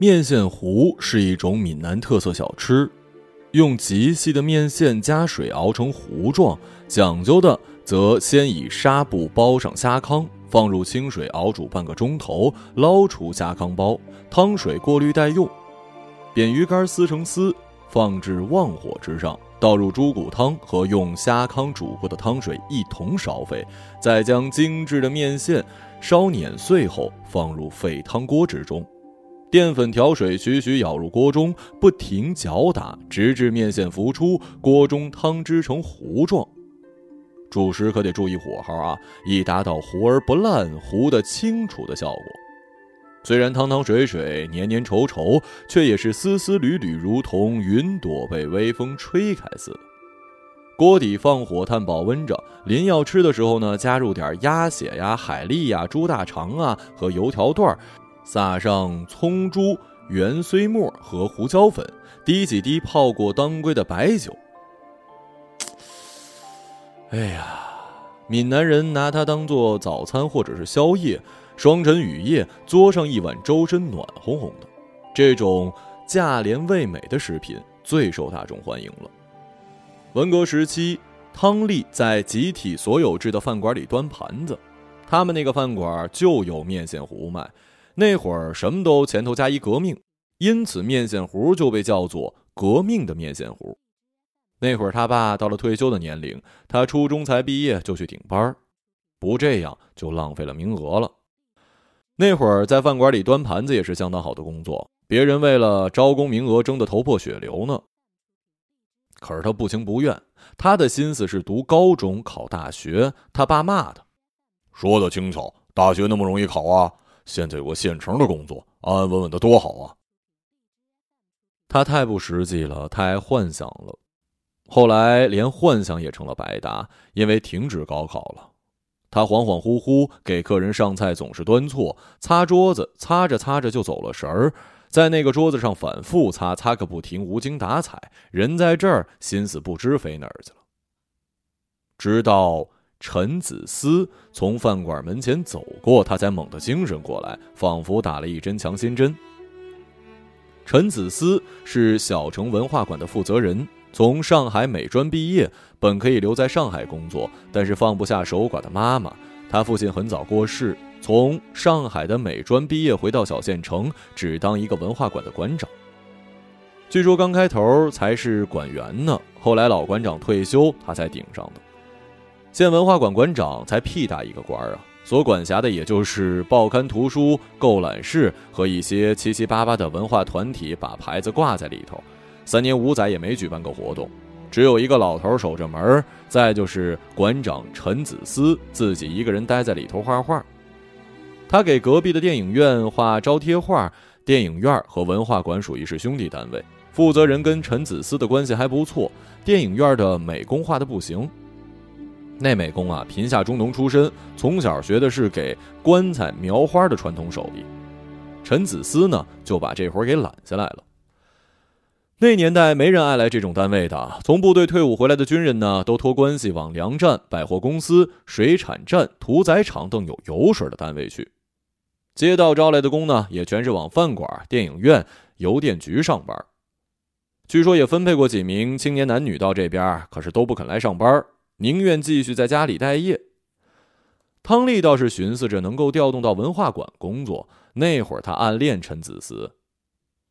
面线糊是一种闽南特色小吃，用极细的面线加水熬成糊状，讲究的则先以纱布包上虾糠，放入清水熬煮半个钟头，捞出虾糠包，汤水过滤待用。扁鱼干撕成丝，放置旺火之上，倒入猪骨汤和用虾糠煮过的汤水一同烧沸，再将精致的面线烧碾碎后放入沸汤锅之中。淀粉调水，徐徐舀入锅中，不停搅打，直至面线浮出，锅中汤汁成糊状。煮时可得注意火候啊，以达到糊而不烂、糊得清楚的效果。虽然汤汤水水、黏黏稠稠，却也是丝丝缕缕，如同云朵被微风吹开似的。锅底放火，炭保温着。临要吃的时候呢，加入点鸭血呀、海蛎呀、猪大肠啊和油条段儿。撒上葱珠、圆碎末和胡椒粉，滴几滴泡过当归的白酒。哎呀，闽南人拿它当做早餐或者是宵夜，霜晨雨夜嘬上一碗粥，身暖烘烘的。这种价廉味美的食品最受大众欢迎了。文革时期，汤丽在集体所有制的饭馆里端盘子，他们那个饭馆就有面线糊卖。那会儿什么都前头加一革命，因此面线糊就被叫做革命的面线糊。那会儿他爸到了退休的年龄，他初中才毕业就去顶班不这样就浪费了名额了。那会儿在饭馆里端盘子也是相当好的工作，别人为了招工名额争得头破血流呢。可是他不情不愿，他的心思是读高中考大学。他爸骂他：“说的轻巧，大学那么容易考啊？”现在有个现成的工作，安安稳稳的多好啊！他太不实际了，太幻想了。后来连幻想也成了白搭，因为停止高考了。他恍恍惚惚给客人上菜，总是端错；擦桌子，擦着擦着就走了神儿，在那个桌子上反复擦，擦个不停，无精打采。人在这儿，心思不知飞哪儿去了。直到。陈子思从饭馆门前走过，他才猛地精神过来，仿佛打了一针强心针。陈子思是小城文化馆的负责人，从上海美专毕业，本可以留在上海工作，但是放不下守寡的妈妈。他父亲很早过世，从上海的美专毕业，回到小县城，只当一个文化馆的馆长。据说刚开头才是馆员呢，后来老馆长退休，他才顶上的。县文化馆馆长才屁大一个官儿啊，所管辖的也就是报刊、图书、购览室和一些七七八八的文化团体，把牌子挂在里头。三年五载也没举办过活动，只有一个老头守着门再就是馆长陈子思自己一个人待在里头画画。他给隔壁的电影院画招贴画，电影院和文化馆属于是兄弟单位，负责人跟陈子思的关系还不错。电影院的美工画的不行。那美工啊，贫下中农出身，从小学的是给棺材描花的传统手艺。陈子思呢，就把这活给揽下来了。那年代没人爱来这种单位的，从部队退伍回来的军人呢，都托关系往粮站、百货公司、水产站、屠宰场等有油水的单位去。街道招来的工呢，也全是往饭馆、电影院、邮电局上班。据说也分配过几名青年男女到这边，可是都不肯来上班。宁愿继续在家里待业。汤丽倒是寻思着能够调动到文化馆工作。那会儿她暗恋陈子思，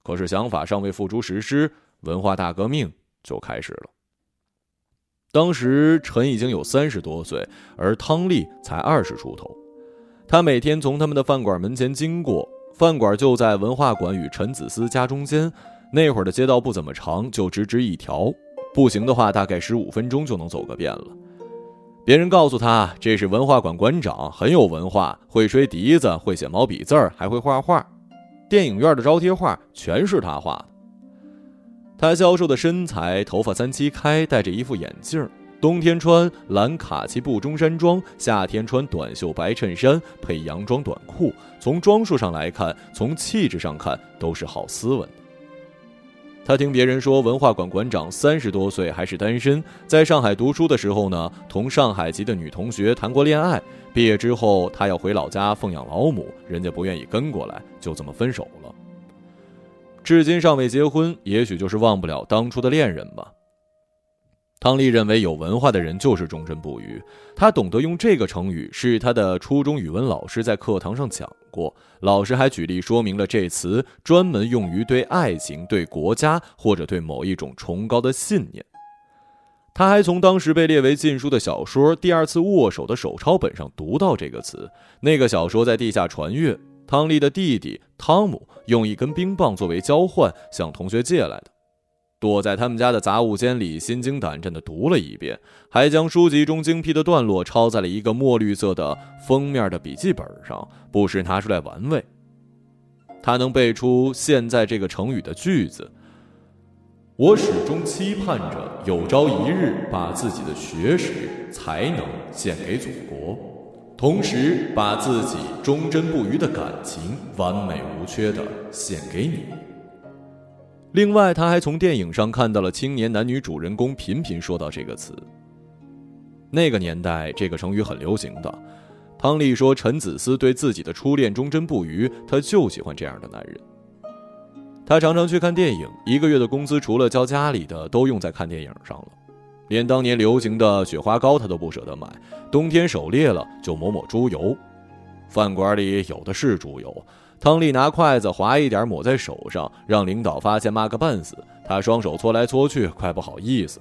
可是想法尚未付诸实施，文化大革命就开始了。当时陈已经有三十多岁，而汤丽才二十出头。他每天从他们的饭馆门前经过，饭馆就在文化馆与陈子思家中间。那会儿的街道不怎么长，就直直一条。步行的话，大概十五分钟就能走个遍了。别人告诉他，这是文化馆馆长，很有文化，会吹笛子，会写毛笔字儿，还会画画。电影院的招贴画全是他画的。他消瘦的身材，头发三七开，戴着一副眼镜冬天穿蓝卡其布中山装，夏天穿短袖白衬衫配洋装短裤。从装束上来看，从气质上看，都是好斯文。他听别人说，文化馆馆长三十多岁还是单身，在上海读书的时候呢，同上海籍的女同学谈过恋爱。毕业之后，他要回老家奉养老母，人家不愿意跟过来，就这么分手了。至今尚未结婚，也许就是忘不了当初的恋人吧。汤丽认为有文化的人就是忠贞不渝。他懂得用这个成语，是他的初中语文老师在课堂上讲过。老师还举例说明了这词专门用于对爱情、对国家或者对某一种崇高的信念。他还从当时被列为禁书的小说《第二次握手》的手抄本上读到这个词。那个小说在地下传阅，汤丽的弟弟汤姆用一根冰棒作为交换向同学借来的。躲在他们家的杂物间里，心惊胆战地读了一遍，还将书籍中精辟的段落抄在了一个墨绿色的封面的笔记本上，不时拿出来玩味。他能背出现在这个成语的句子：“我始终期盼着有朝一日把自己的学识、才能献给祖国，同时把自己忠贞不渝的感情完美无缺的献给你。”另外，他还从电影上看到了青年男女主人公频频说到这个词。那个年代，这个成语很流行的。汤丽说：“陈子思对自己的初恋忠贞不渝，他就喜欢这样的男人。”他常常去看电影，一个月的工资除了交家里的，都用在看电影上了。连当年流行的雪花膏他都不舍得买，冬天手裂了就抹抹猪油。饭馆里有的是猪油。汤丽拿筷子划一点抹在手上，让领导发现骂个半死。他双手搓来搓去，快不好意思。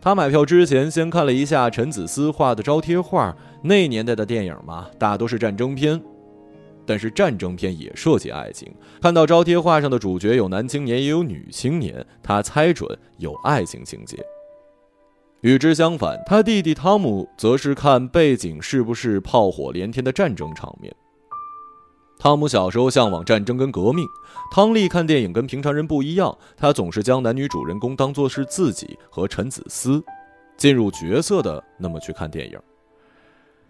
他买票之前先看了一下陈子思画的招贴画。那年代的电影嘛，大多是战争片，但是战争片也涉及爱情。看到招贴画上的主角有男青年也有女青年，他猜准有爱情情节。与之相反，他弟弟汤姆则是看背景是不是炮火连天的战争场面。汤姆小时候向往战争跟革命，汤丽看电影跟平常人不一样，他总是将男女主人公当作是自己和陈子思，进入角色的那么去看电影。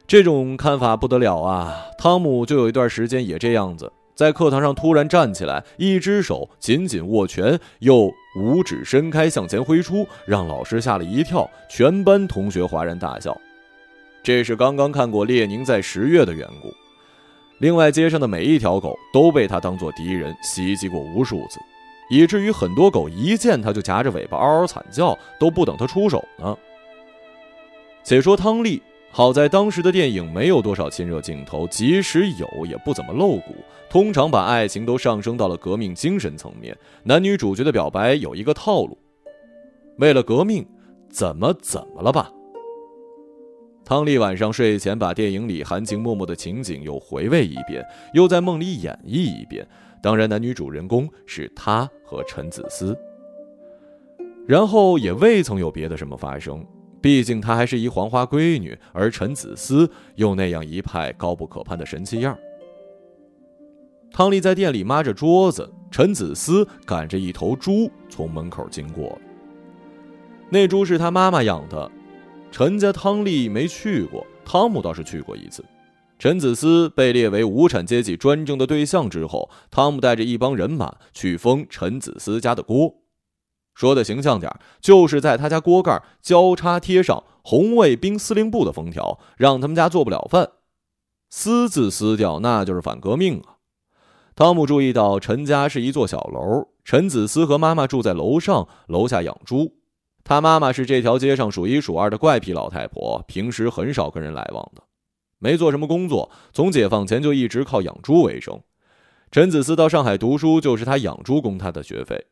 这种看法不得了啊！汤姆就有一段时间也这样子，在课堂上突然站起来，一只手紧紧握拳，又五指伸开向前挥出，让老师吓了一跳，全班同学哗然大笑。这是刚刚看过《列宁在十月》的缘故。另外，街上的每一条狗都被他当做敌人袭击过无数次，以至于很多狗一见他就夹着尾巴嗷嗷惨叫，都不等他出手呢。且说汤丽，好在当时的电影没有多少亲热镜头，即使有也不怎么露骨，通常把爱情都上升到了革命精神层面。男女主角的表白有一个套路：为了革命，怎么怎么了吧？汤丽晚上睡前把电影里含情脉脉的情景又回味一遍，又在梦里演绎一遍。当然，男女主人公是他和陈子思。然后也未曾有别的什么发生，毕竟她还是一黄花闺女，而陈子思又那样一派高不可攀的神气样。汤丽在店里抹着桌子，陈子思赶着一头猪从门口经过。那猪是他妈妈养的。陈家汤丽没去过，汤姆倒是去过一次。陈子思被列为无产阶级专政的对象之后，汤姆带着一帮人马去封陈子思家的锅，说的形象点就是在他家锅盖交叉贴上红卫兵司令部的封条，让他们家做不了饭。私自撕掉，那就是反革命啊！汤姆注意到陈家是一座小楼，陈子思和妈妈住在楼上，楼下养猪。他妈妈是这条街上数一数二的怪癖老太婆，平时很少跟人来往的，没做什么工作，从解放前就一直靠养猪为生。陈子思到上海读书，就是他养猪供他的学费。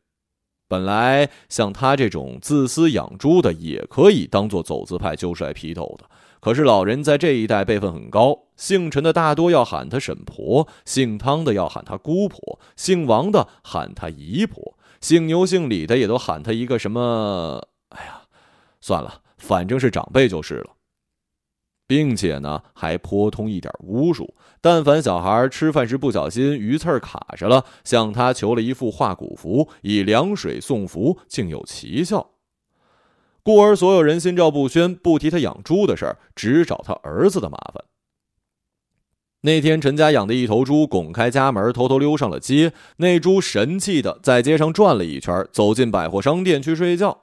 本来像他这种自私养猪的，也可以当做走资派揪出批斗的。可是老人在这一代辈分很高，姓陈的大多要喊他婶婆，姓汤的要喊他姑婆，姓王的喊他姨婆，姓牛姓李的也都喊他一个什么。算了，反正是长辈就是了，并且呢，还颇通一点巫术。但凡小孩吃饭时不小心鱼刺卡着了，向他求了一副化骨符，以凉水送符，竟有奇效。故而所有人心照不宣，不提他养猪的事儿，只找他儿子的麻烦。那天，陈家养的一头猪拱开家门，偷偷溜上了街。那猪神气的在街上转了一圈，走进百货商店去睡觉。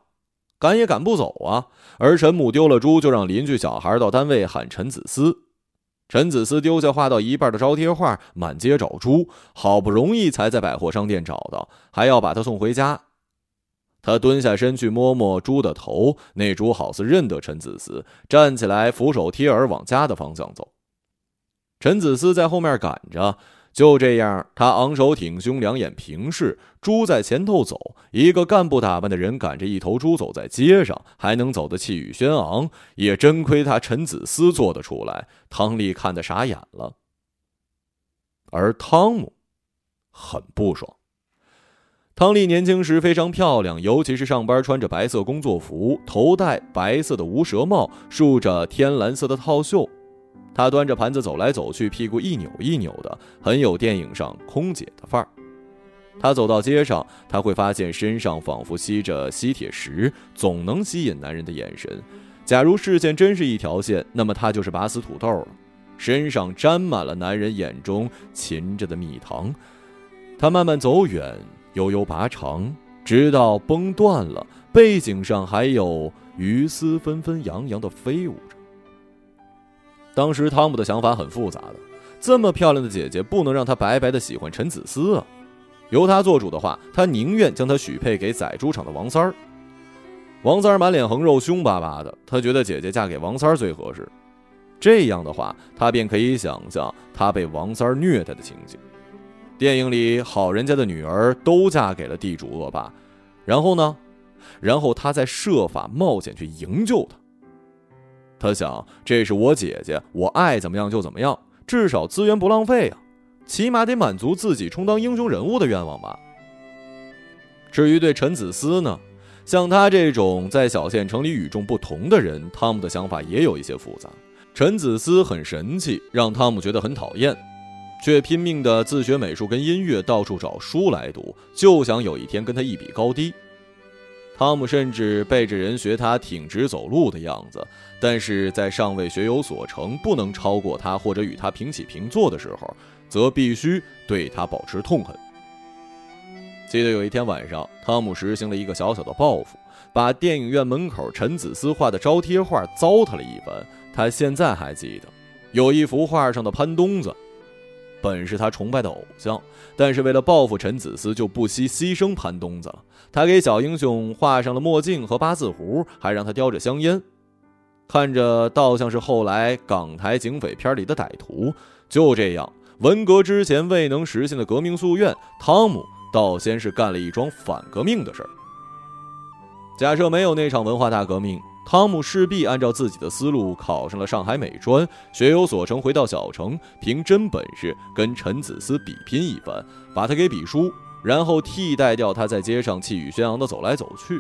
赶也赶不走啊！而陈母丢了猪，就让邻居小孩到单位喊陈子思。陈子思丢下画到一半的招贴画，满街找猪，好不容易才在百货商店找到，还要把他送回家。他蹲下身去摸摸猪的头，那猪好似认得陈子思，站起来俯首贴耳往家的方向走。陈子思在后面赶着。就这样，他昂首挺胸，两眼平视，猪在前头走。一个干部打扮的人赶着一头猪走在街上，还能走得气宇轩昂，也真亏他陈子思做得出来。汤丽看得傻眼了，而汤姆很不爽。汤丽年轻时非常漂亮，尤其是上班穿着白色工作服，头戴白色的无舌帽，竖着天蓝色的套袖。她端着盘子走来走去，屁股一扭一扭的，很有电影上空姐的范儿。她走到街上，他会发现身上仿佛吸着吸铁石，总能吸引男人的眼神。假如视线真是一条线，那么她就是拔丝土豆了，身上沾满了男人眼中噙着的蜜糖。她慢慢走远，悠悠拔长，直到崩断了，背景上还有鱼丝纷纷扬扬的飞舞。当时汤姆的想法很复杂的，这么漂亮的姐姐不能让他白白的喜欢陈子思啊！由他做主的话，他宁愿将她许配给宰猪场的王三儿。王三儿满脸横肉，凶巴巴的，他觉得姐姐嫁给王三儿最合适。这样的话，他便可以想象他被王三儿虐待的情景。电影里好人家的女儿都嫁给了地主恶霸，然后呢？然后他再设法冒险去营救她。他想，这是我姐姐，我爱怎么样就怎么样，至少资源不浪费啊，起码得满足自己充当英雄人物的愿望吧。至于对陈子思呢，像他这种在小县城里与众不同的人，汤姆的想法也有一些复杂。陈子思很神气，让汤姆觉得很讨厌，却拼命的自学美术跟音乐，到处找书来读，就想有一天跟他一比高低。汤姆甚至背着人学他挺直走路的样子，但是在尚未学有所成、不能超过他或者与他平起平坐的时候，则必须对他保持痛恨。记得有一天晚上，汤姆实行了一个小小的报复，把电影院门口陈子思画的招贴画糟蹋了一番。他现在还记得，有一幅画上的潘东子。本是他崇拜的偶像，但是为了报复陈子思，就不惜牺牲潘东子了。他给小英雄画上了墨镜和八字胡，还让他叼着香烟，看着倒像是后来港台警匪片里的歹徒。就这样，文革之前未能实现的革命夙愿，汤姆倒先是干了一桩反革命的事儿。假设没有那场文化大革命。汤姆势必按照自己的思路考上了上海美专，学有所成，回到小城，凭真本事跟陈子思比拼一番，把他给比输，然后替代掉他在街上气宇轩昂的走来走去，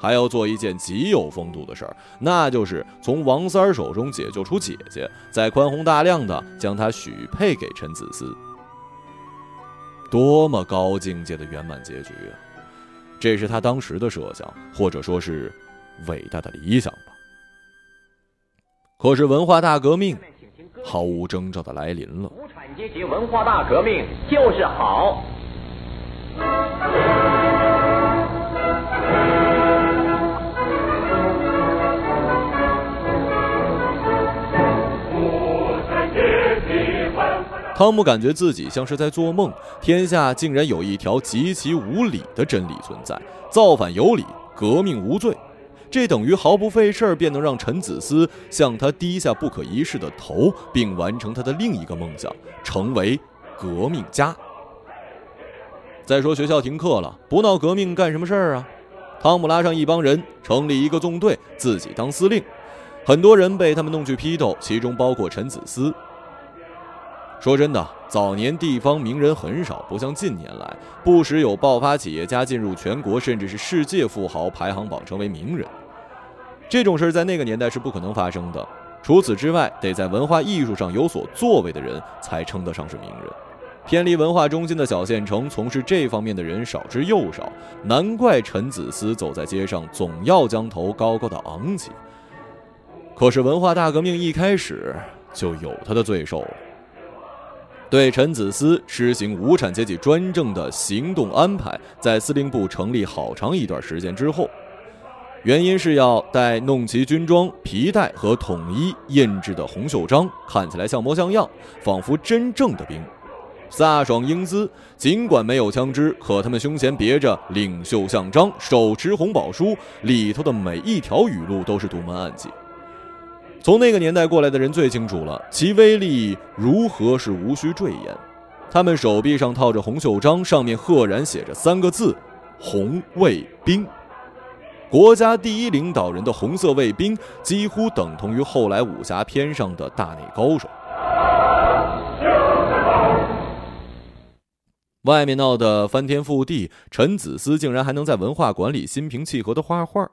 还要做一件极有风度的事儿，那就是从王三儿手中解救出姐姐，再宽宏大量的将她许配给陈子思。多么高境界的圆满结局啊！这是他当时的设想，或者说是。伟大的理想吧。可是文化大革命毫无征兆的来临了。无产阶级文化大革命就是好。汤姆感觉自己像是在做梦，天下竟然有一条极其无理的真理存在：造反有理，革命无罪。这等于毫不费事儿便能让陈子思向他低下不可一世的头，并完成他的另一个梦想，成为革命家。再说学校停课了，不闹革命干什么事儿啊？汤姆拉上一帮人，成立一个纵队，自己当司令。很多人被他们弄去批斗，其中包括陈子思。说真的，早年地方名人很少，不像近年来，不时有爆发企业家进入全国甚至是世界富豪排行榜，成为名人。这种事在那个年代是不可能发生的。除此之外，得在文化艺术上有所作为的人才称得上是名人。偏离文化中心的小县城，从事这方面的人少之又少，难怪陈子思走在街上总要将头高高的昂起。可是文化大革命一开始就有他的罪受。对陈子思实行无产阶级专政的行动安排，在司令部成立好长一段时间之后，原因是要带弄齐军装、皮带和统一印制的红袖章，看起来像模像样，仿佛真正的兵，飒爽英姿。尽管没有枪支，可他们胸前别着领袖像章，手持红宝书，里头的每一条语录都是独门暗记。从那个年代过来的人最清楚了，其威力如何是无需赘言。他们手臂上套着红袖章，上面赫然写着三个字：“红卫兵”。国家第一领导人的红色卫兵，几乎等同于后来武侠片上的大内高手。外面闹得翻天覆地，陈子思竟然还能在文化馆里心平气和的画画。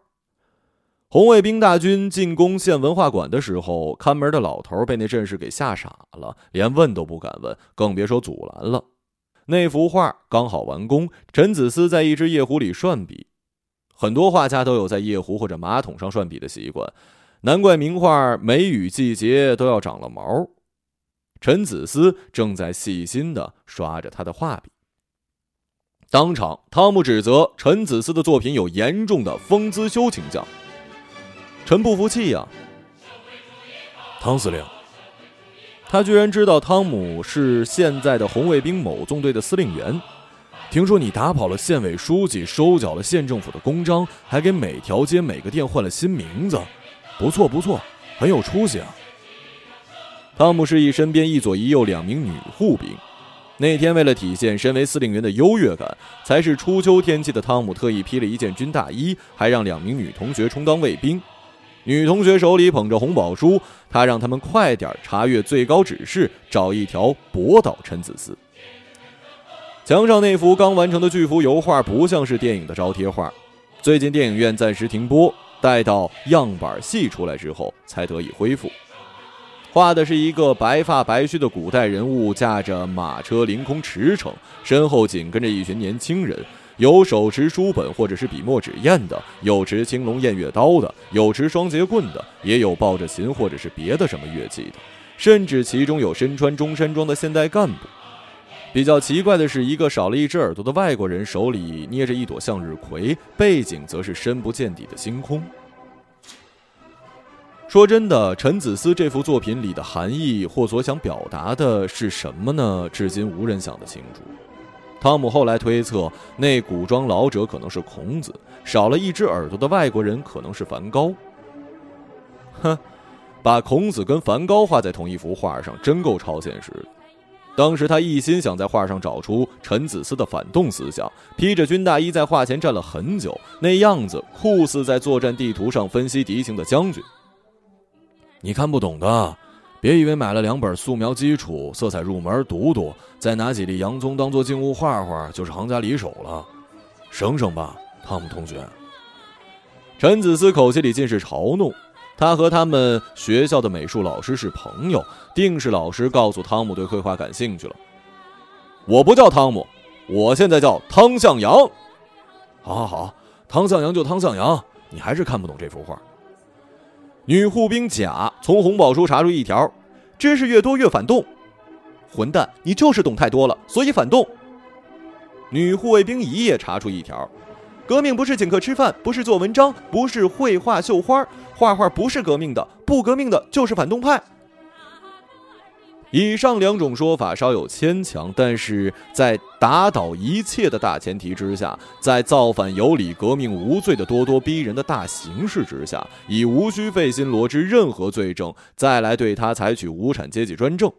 红卫兵大军进攻县文化馆的时候，看门的老头被那阵势给吓傻了，连问都不敢问，更别说阻拦了。那幅画刚好完工，陈子思在一只夜壶里涮笔。很多画家都有在夜壶或者马桶上涮笔的习惯，难怪名画《梅雨季节》都要长了毛。陈子思正在细心的刷着他的画笔。当场，汤姆指责陈子思的作品有严重的风姿修倾向。陈不服气呀，汤司令，他居然知道汤姆是现在的红卫兵某纵队的司令员。听说你打跑了县委书记，收缴了县政府的公章，还给每条街、每个店换了新名字，不错不错，很有出息啊。汤姆示意身边一左一右两名女护兵。那天为了体现身为司令员的优越感，才是初秋天气的汤姆特意披了一件军大衣，还让两名女同学充当卫兵。女同学手里捧着红宝书，他让他们快点查阅最高指示，找一条驳倒陈子思。墙上那幅刚完成的巨幅油画不像是电影的招贴画，最近电影院暂时停播，待到样板戏出来之后才得以恢复。画的是一个白发白须的古代人物，驾着马车凌空驰骋，身后紧跟着一群年轻人，有手持书本或者是笔墨纸砚的，有持青龙偃月刀的，有持双节棍的，也有抱着琴或者是别的什么乐器的，甚至其中有身穿中山装的现代干部。比较奇怪的是，一个少了一只耳朵的外国人手里捏着一朵向日葵，背景则是深不见底的星空。说真的，陈子思这幅作品里的含义或所想表达的是什么呢？至今无人想得清楚。汤姆后来推测，那古装老者可能是孔子，少了一只耳朵的外国人可能是梵高。哼，把孔子跟梵高画在同一幅画上，真够超现实。当时他一心想在画上找出陈子思的反动思想，披着军大衣在画前站了很久，那样子酷似在作战地图上分析敌情的将军。你看不懂的，别以为买了两本素描基础、色彩入门读读，再拿几粒洋葱当做静物画画，就是行家里手了。省省吧，汤姆同学。陈子思口气里尽是嘲弄。他和他们学校的美术老师是朋友，定是老师告诉汤姆对绘画感兴趣了。我不叫汤姆，我现在叫汤向阳。好好好，汤向阳就汤向阳，你还是看不懂这幅画。女护兵甲从红宝书查出一条：知识越多越反动。混蛋，你就是懂太多了，所以反动。女护卫兵乙也查出一条。革命不是请客吃饭，不是做文章，不是绘画绣花，画画不是革命的，不革命的就是反动派。以上两种说法稍有牵强，但是在打倒一切的大前提之下，在造反有理、革命无罪的咄咄逼人的大形势之下，已无需费心罗织任何罪证，再来对他采取无产阶级专政。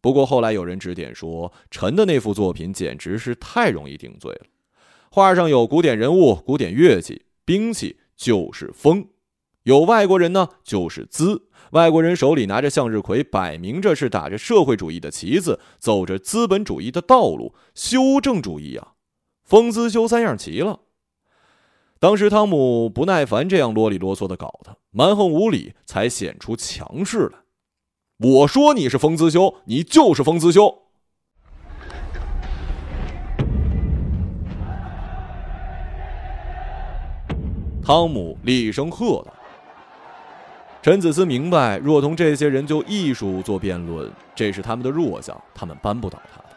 不过后来有人指点说，陈的那幅作品简直是太容易定罪了。画上有古典人物、古典乐器、兵器，就是风；有外国人呢，就是资。外国人手里拿着向日葵，摆明着是打着社会主义的旗子，走着资本主义的道路，修正主义啊！风姿修三样齐了。当时汤姆不耐烦这样啰里啰嗦的搞他，蛮横无理，才显出强势来。我说你是风姿修，你就是风姿修。汤姆厉声喝道：“陈子思明白，若同这些人就艺术做辩论，这是他们的弱项，他们扳不倒他的。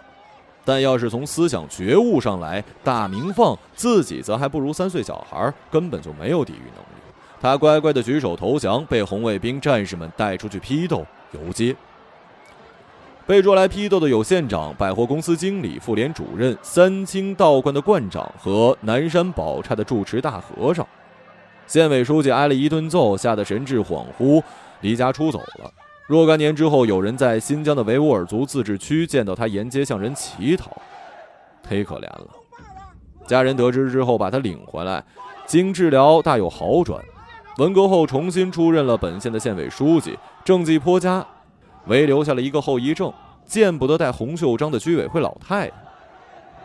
但要是从思想觉悟上来，大明放自己则还不如三岁小孩，根本就没有抵御能力。他乖乖的举手投降，被红卫兵战士们带出去批斗游街。被捉来批斗的有县长、百货公司经理、妇联主任、三清道观的观长和南山宝刹的住持大和尚。县委书记挨了一顿揍，吓得神志恍惚，离家出走了。若干年之后，有人在新疆的维吾尔族自治区见到他沿街向人乞讨，忒可怜了。家人得知之后，把他领回来，经治疗大有好转。文革后重新出任了本县的县委书记，政绩颇佳，唯留下了一个后遗症：见不得戴红袖章的居委会老太太。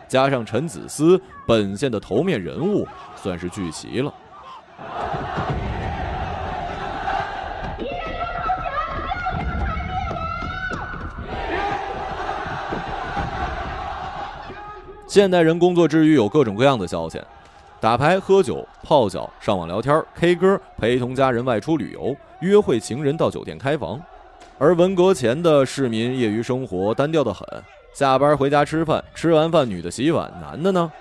加上陈子思，本县的头面人物算是聚齐了。现代人工作之余有各种各样的消遣，打牌、喝酒、泡脚、上网聊天、K 歌、陪同家人外出旅游、约会情人到酒店开房。而文革前的市民业余生活单调的很，下班回家吃饭，吃完饭女的洗碗，男的呢？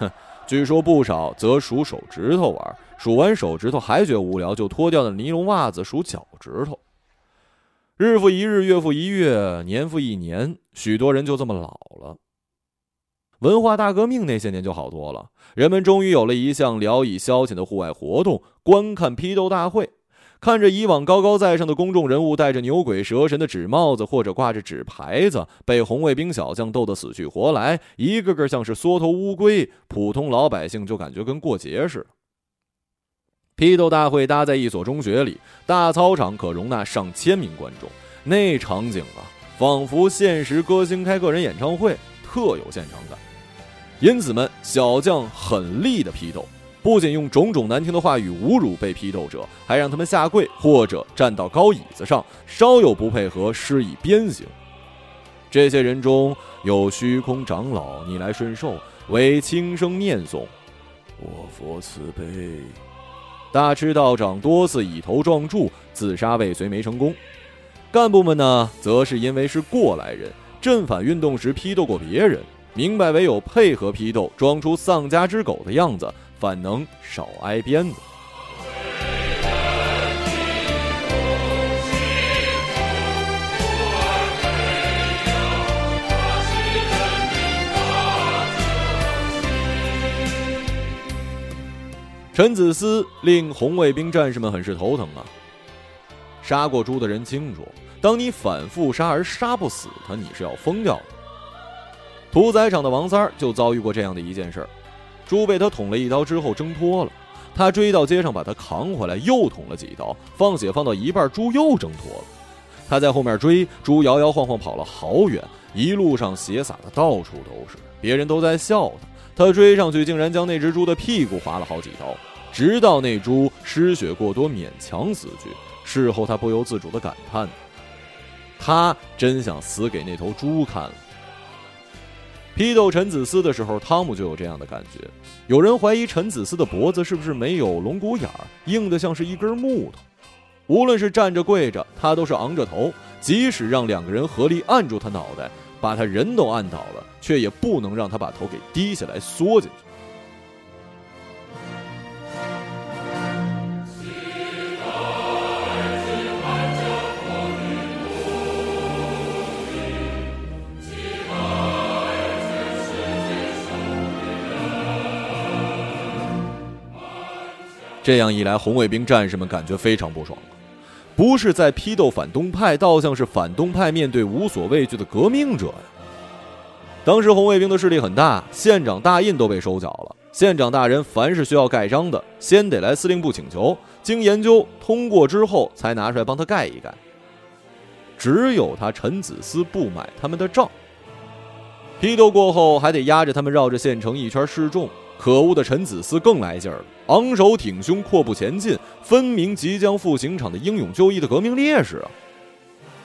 哼，据说不少则数手指头玩，数完手指头还觉无聊，就脱掉了尼龙袜子数脚趾头。日复一日，月复一月，年复一年，许多人就这么老了。文化大革命那些年就好多了，人们终于有了一项聊以消遣的户外活动——观看批斗大会。看着以往高高在上的公众人物戴着牛鬼蛇神的纸帽子或者挂着纸牌子，被红卫兵小将斗得死去活来，一个个像是缩头乌龟，普通老百姓就感觉跟过节似的。批斗大会搭在一所中学里，大操场可容纳上千名观众，那场景啊，仿佛现实歌星开个人演唱会，特有现场感。因此们小将狠厉的批斗，不仅用种种难听的话语侮辱被批斗者，还让他们下跪或者站到高椅子上，稍有不配合施以鞭刑。这些人中有虚空长老逆来顺受，为轻声念诵：“我佛慈悲。”大痴道长多次以头撞柱，自杀未遂没成功。干部们呢，则是因为是过来人，镇反运动时批斗过别人。明白，唯有配合批斗，装出丧家之狗的样子，反能少挨鞭子。陈子思令红卫兵战士们很是头疼啊！杀过猪的人清楚，当你反复杀而杀不死他，你是要疯掉的。屠宰场的王三儿就遭遇过这样的一件事儿：猪被他捅了一刀之后挣脱了，他追到街上把他扛回来，又捅了几刀，放血放到一半，猪又挣脱了。他在后面追，猪摇摇晃晃跑了好远，一路上血洒的到处都是，别人都在笑他。他追上去，竟然将那只猪的屁股划了好几刀，直到那猪失血过多，勉强死去。事后他不由自主的感叹：他真想死给那头猪看了。批斗陈子思的时候，汤姆就有这样的感觉。有人怀疑陈子思的脖子是不是没有龙骨眼儿，硬的像是一根木头。无论是站着跪着，他都是昂着头。即使让两个人合力按住他脑袋，把他人都按倒了，却也不能让他把头给低下来缩进去。这样一来，红卫兵战士们感觉非常不爽，不是在批斗反动派，倒像是反动派面对无所畏惧的革命者呀。当时红卫兵的势力很大，县长大印都被收缴了。县长大人凡是需要盖章的，先得来司令部请求，经研究通过之后，才拿出来帮他盖一盖。只有他陈子思不买他们的账。批斗过后，还得压着他们绕着县城一圈示众。可恶的陈子思更来劲儿了，昂首挺胸，阔步前进，分明即将赴刑场的英勇就义的革命烈士啊！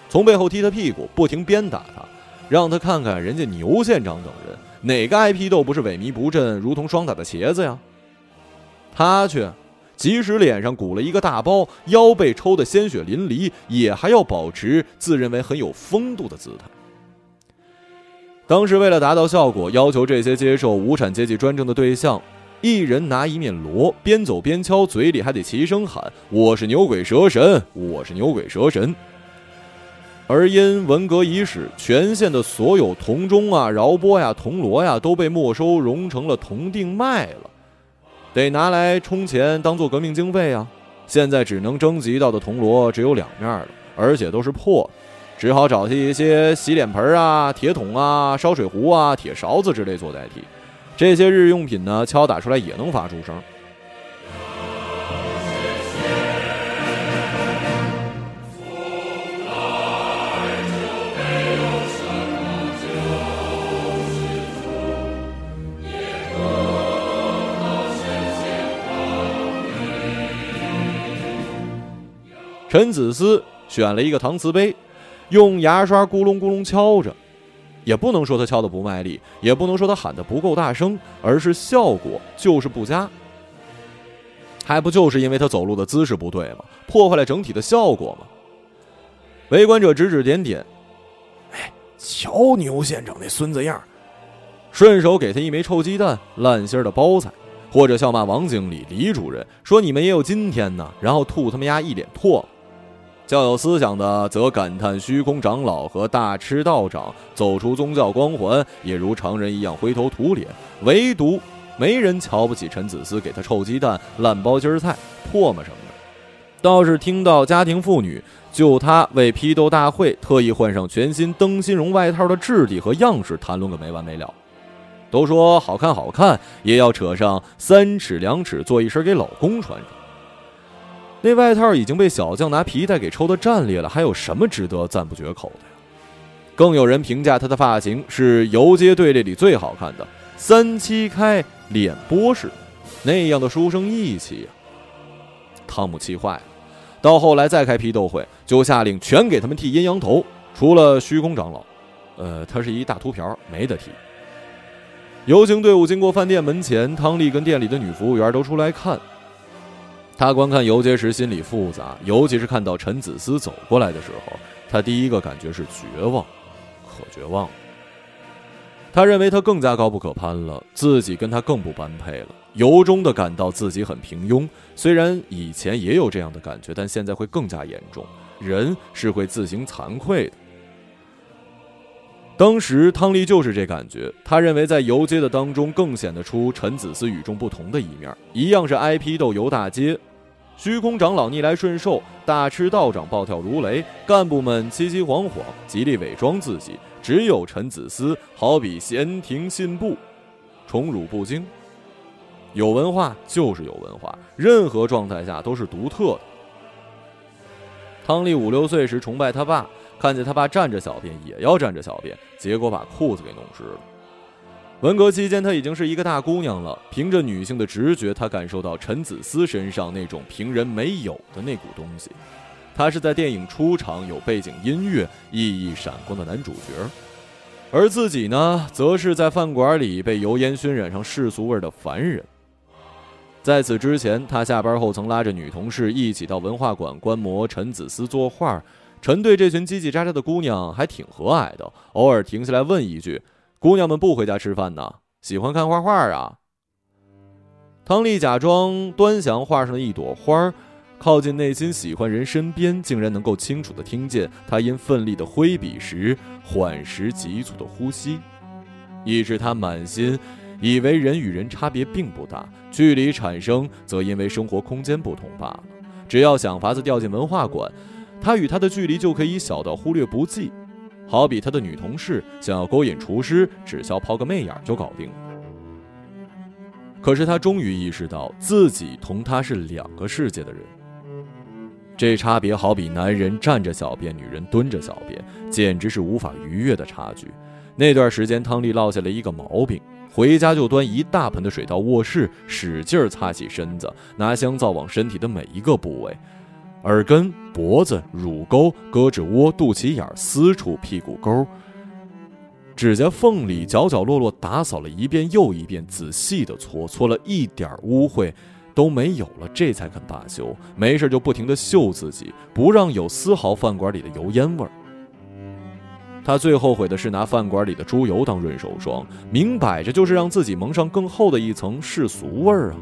从背后踢他屁股，不停鞭打他，让他看看人家牛县长等人哪个挨批斗不是萎靡不振，如同霜打的茄子呀？他却即使脸上鼓了一个大包，腰被抽得鲜血淋漓，也还要保持自认为很有风度的姿态。当时为了达到效果，要求这些接受无产阶级专政的对象，一人拿一面锣，边走边敲，嘴里还得齐声喊：“我是牛鬼蛇神，我是牛鬼蛇神。”而因文革伊始，全县的所有铜钟啊、饶波呀、铜锣呀都被没收，熔成了铜锭卖了，得拿来充钱，当做革命经费啊。现在只能征集到的铜锣只有两面了，而且都是破的，只好找些一些洗脸盆啊、铁桶啊、烧水壶啊、铁勺子之类做代替。这些日用品呢，敲打出来也能发出声。陈子思选了一个搪瓷杯，用牙刷咕隆咕隆敲着，也不能说他敲的不卖力，也不能说他喊的不够大声，而是效果就是不佳。还不就是因为他走路的姿势不对吗？破坏了整体的效果吗？围观者指指点点，哎，瞧牛县长那孙子样，顺手给他一枚臭鸡蛋、烂心的包菜，或者笑骂王经理、李主任，说你们也有今天呢，然后吐他们丫一脸唾。较有思想的则感叹虚空长老和大痴道长走出宗教光环，也如常人一样灰头土脸。唯独没人瞧不起陈子思，给他臭鸡蛋、烂包鸡儿菜、唾沫什么的。倒是听到家庭妇女就他为批斗大会特意换上全新灯芯绒外套的质地和样式谈论个没完没了。都说好看好看，也要扯上三尺两尺做一身给老公穿着。那外套已经被小将拿皮带给抽得战裂了，还有什么值得赞不绝口的呀？更有人评价他的发型是游街队列里最好看的，三七开脸波式，那样的书生意气呀。汤姆气坏了，到后来再开批斗会，就下令全给他们剃阴阳头，除了虚空长老，呃，他是一大秃瓢，没得剃。游行队伍经过饭店门前，汤丽跟店里的女服务员都出来看。他观看游街时心里复杂，尤其是看到陈子思走过来的时候，他第一个感觉是绝望，可绝望了。他认为他更加高不可攀了，自己跟他更不般配了，由衷的感到自己很平庸。虽然以前也有这样的感觉，但现在会更加严重。人是会自行惭愧的。当时汤丽就是这感觉，他认为在游街的当中更显得出陈子思与众不同的一面，一样是挨批斗游大街，虚空长老逆来顺受，大吃道长暴跳如雷，干部们凄凄惶惶，极力伪装自己，只有陈子思好比闲庭信步，宠辱不惊。有文化就是有文化，任何状态下都是独特的。汤丽五六岁时崇拜他爸。看见他爸站着小便，也要站着小便，结果把裤子给弄湿了。文革期间，她已经是一个大姑娘了。凭着女性的直觉，她感受到陈子思身上那种平人没有的那股东西。他是在电影出场有背景音乐、熠熠闪光的男主角，而自己呢，则是在饭馆里被油烟熏染上世俗味的凡人。在此之前，他下班后曾拉着女同事一起到文化馆观摩陈子思作画。陈对这群叽叽喳喳的姑娘还挺和蔼的，偶尔停下来问一句：“姑娘们不回家吃饭呢？喜欢看画画啊？”汤丽假装端详画上的一朵花，靠近内心喜欢人身边，竟然能够清楚地听见他因奋力的挥笔时缓时急促的呼吸，以致他满心以为人与人差别并不大，距离产生则因为生活空间不同罢了。只要想法子掉进文化馆。他与他的距离就可以小到忽略不计，好比他的女同事想要勾引厨师，只需要抛个媚眼就搞定了。可是他终于意识到自己同他是两个世界的人，这差别好比男人站着小便，女人蹲着小便，简直是无法逾越的差距。那段时间，汤丽落下了一个毛病，回家就端一大盆的水到卧室，使劲擦洗身子，拿香皂往身体的每一个部位。耳根、脖子、乳沟、胳肢窝、肚脐眼、私处、屁股沟、指甲缝里，角角落落打扫了一遍又一遍，仔细的搓，搓了一点污秽都没有了，这才肯罢休。没事就不停的嗅自己，不让有丝毫饭馆里的油烟味儿。他最后悔的是拿饭馆里的猪油当润手霜，明摆着就是让自己蒙上更厚的一层世俗味儿啊！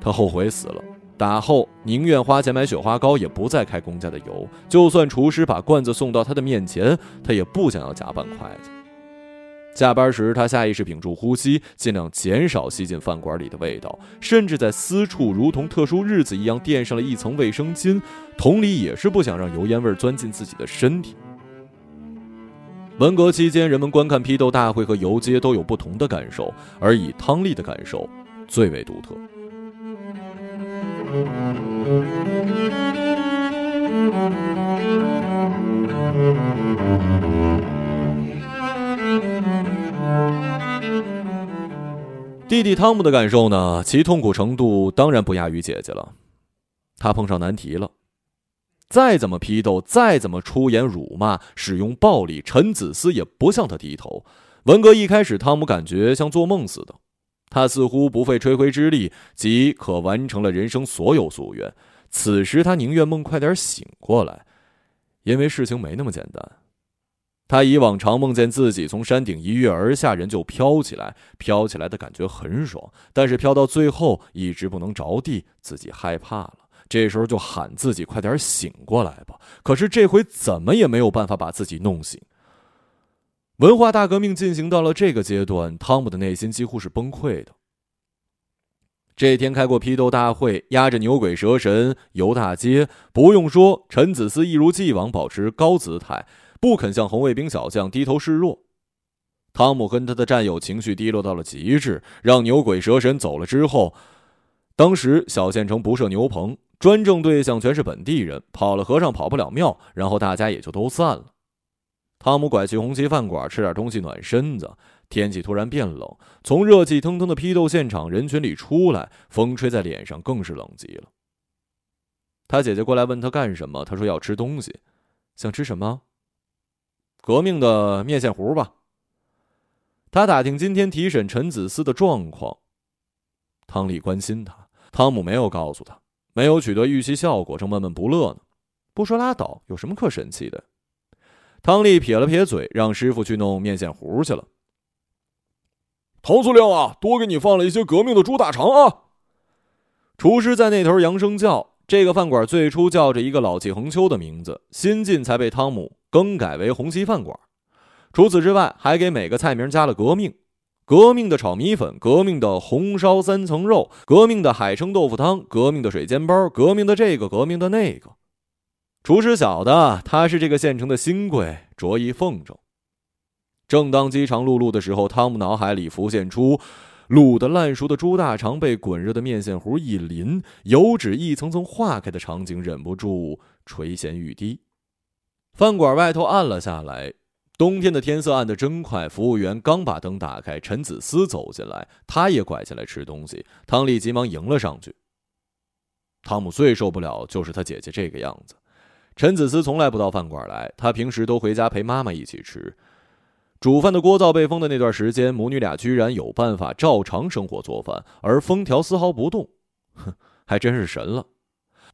他后悔死了，打后宁愿花钱买雪花膏，也不再开公家的油。就算厨师把罐子送到他的面前，他也不想要夹半筷子。下班时，他下意识屏住呼吸，尽量减少吸进饭馆里的味道，甚至在私处如同特殊日子一样垫上了一层卫生巾，同理也是不想让油烟味钻进自己的身体。文革期间，人们观看批斗大会和游街都有不同的感受，而以汤丽的感受最为独特。弟弟汤姆的感受呢？其痛苦程度当然不亚于姐姐了。他碰上难题了。再怎么批斗，再怎么出言辱骂、使用暴力，陈子思也不向他低头。文革一开始，汤姆感觉像做梦似的，他似乎不费吹灰之力即可完成了人生所有夙愿。此时他宁愿梦快点醒过来，因为事情没那么简单。他以往常梦见自己从山顶一跃而下，人就飘起来，飘起来的感觉很爽，但是飘到最后一直不能着地，自己害怕了。这时候就喊自己快点醒过来吧，可是这回怎么也没有办法把自己弄醒。文化大革命进行到了这个阶段，汤姆的内心几乎是崩溃的。这天开过批斗大会，压着牛鬼蛇神游大街，不用说，陈子思一如既往保持高姿态，不肯向红卫兵小将低头示弱。汤姆跟他的战友情绪低落到了极致，让牛鬼蛇神走了之后，当时小县城不设牛棚。专政对象全是本地人，跑了和尚跑不了庙，然后大家也就都散了。汤姆拐去红旗饭馆吃点东西暖身子。天气突然变冷，从热气腾腾的批斗现场人群里出来，风吹在脸上更是冷极了。他姐姐过来问他干什么，他说要吃东西，想吃什么？革命的面线糊吧。他打听今天提审陈子思的状况，汤丽关心他，汤姆没有告诉他。没有取得预期效果，正闷闷不乐呢。不说拉倒，有什么可神气的？汤丽撇了撇嘴，让师傅去弄面线糊去了。唐司令啊，多给你放了一些革命的猪大肠啊！厨师在那头扬声叫。这个饭馆最初叫着一个老气横秋的名字，新近才被汤姆更改为红旗饭馆。除此之外，还给每个菜名加了革命。革命的炒米粉，革命的红烧三层肉，革命的海参豆腐汤，革命的水煎包，革命的这个，革命的那个。厨师晓得他是这个县城的新贵，着意奉承。正当饥肠辘辘的时候，汤姆脑海里浮现出卤的烂熟的猪大肠被滚热的面线糊一淋，油脂一层层化开的场景，忍不住垂涎欲滴。饭馆外头暗了下来。冬天的天色暗得真快，服务员刚把灯打开，陈子思走进来，他也拐进来吃东西。汤丽急忙迎了上去。汤姆最受不了就是他姐姐这个样子。陈子思从来不到饭馆来，他平时都回家陪妈妈一起吃。煮饭的锅灶被封的那段时间，母女俩居然有办法照常生火做饭，而封条丝毫不动，哼，还真是神了。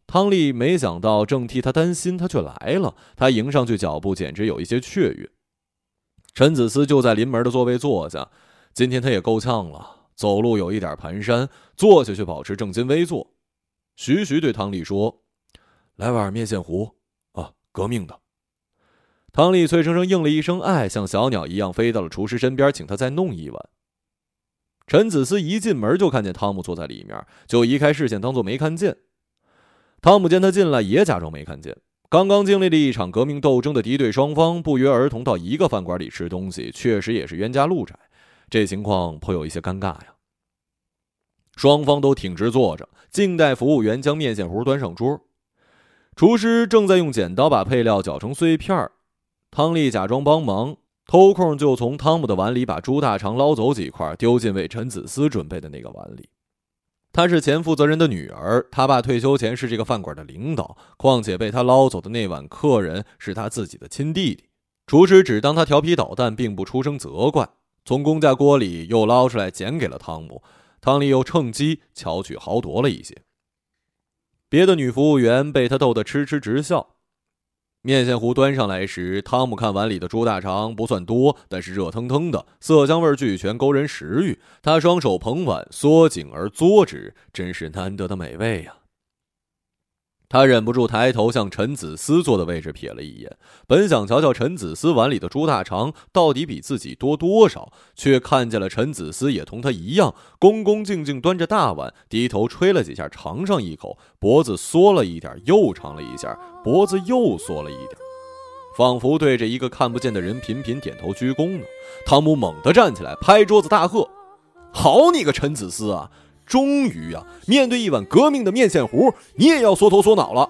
汤丽没想到，正替他担心，他却来了。他迎上去，脚步简直有一些雀跃。陈子思就在临门的座位坐下，今天他也够呛了，走路有一点蹒跚，坐下却保持正襟危坐。徐徐对汤丽说：“来碗面线糊，革命的。”汤丽脆生生应了一声“爱”，像小鸟一样飞到了厨师身边，请他再弄一碗。陈子思一进门就看见汤姆坐在里面，就移开视线，当做没看见。汤姆见他进来，也假装没看见。刚刚经历了一场革命斗争的敌对双方不约而同到一个饭馆里吃东西，确实也是冤家路窄。这情况颇有一些尴尬呀。双方都挺直坐着，静待服务员将面线糊端上桌。厨师正在用剪刀把配料搅成碎片汤丽假装帮忙，偷空就从汤姆的碗里把猪大肠捞走几块，丢进为陈子思准备的那个碗里。她是前负责人的女儿，他爸退休前是这个饭馆的领导。况且被他捞走的那碗客人是他自己的亲弟弟。厨师只当他调皮捣蛋，并不出声责怪。从公家锅里又捞出来，捡给了汤姆。汤丽又趁机巧取豪夺了一些。别的女服务员被他逗得痴痴直笑。面线糊端上来时，汤姆看碗里的猪大肠不算多，但是热腾腾的，色香味俱全，勾人食欲。他双手捧碗，缩颈而嘬之，真是难得的美味呀。他忍不住抬头向陈子思坐的位置瞥了一眼，本想瞧瞧陈子思碗里的猪大肠到底比自己多多少，却看见了陈子思也同他一样，恭恭敬敬端着大碗，低头吹了几下，尝上一口，脖子缩了一点，又尝了一下，脖子又缩了一点，仿佛对着一个看不见的人频频点头鞠躬呢。汤姆猛地站起来，拍桌子大喝：“好你个陈子思啊！”终于呀，面对一碗革命的面线糊，你也要缩头缩脑了。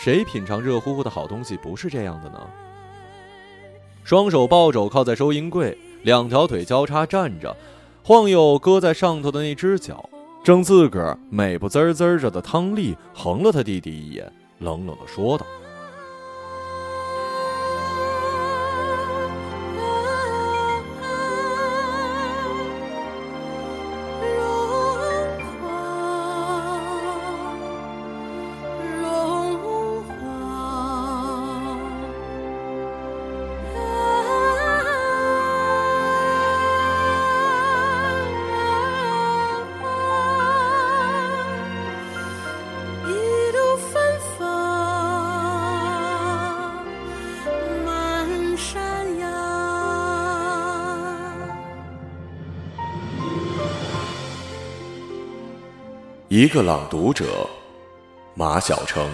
谁品尝热乎乎的好东西不是这样的呢？双手抱肘靠在收银柜，两条腿交叉站着，晃悠搁在上头的那只脚。正自个儿美不滋滋着的汤丽横了他弟弟一眼，冷冷的说道。一个朗读者，马晓成。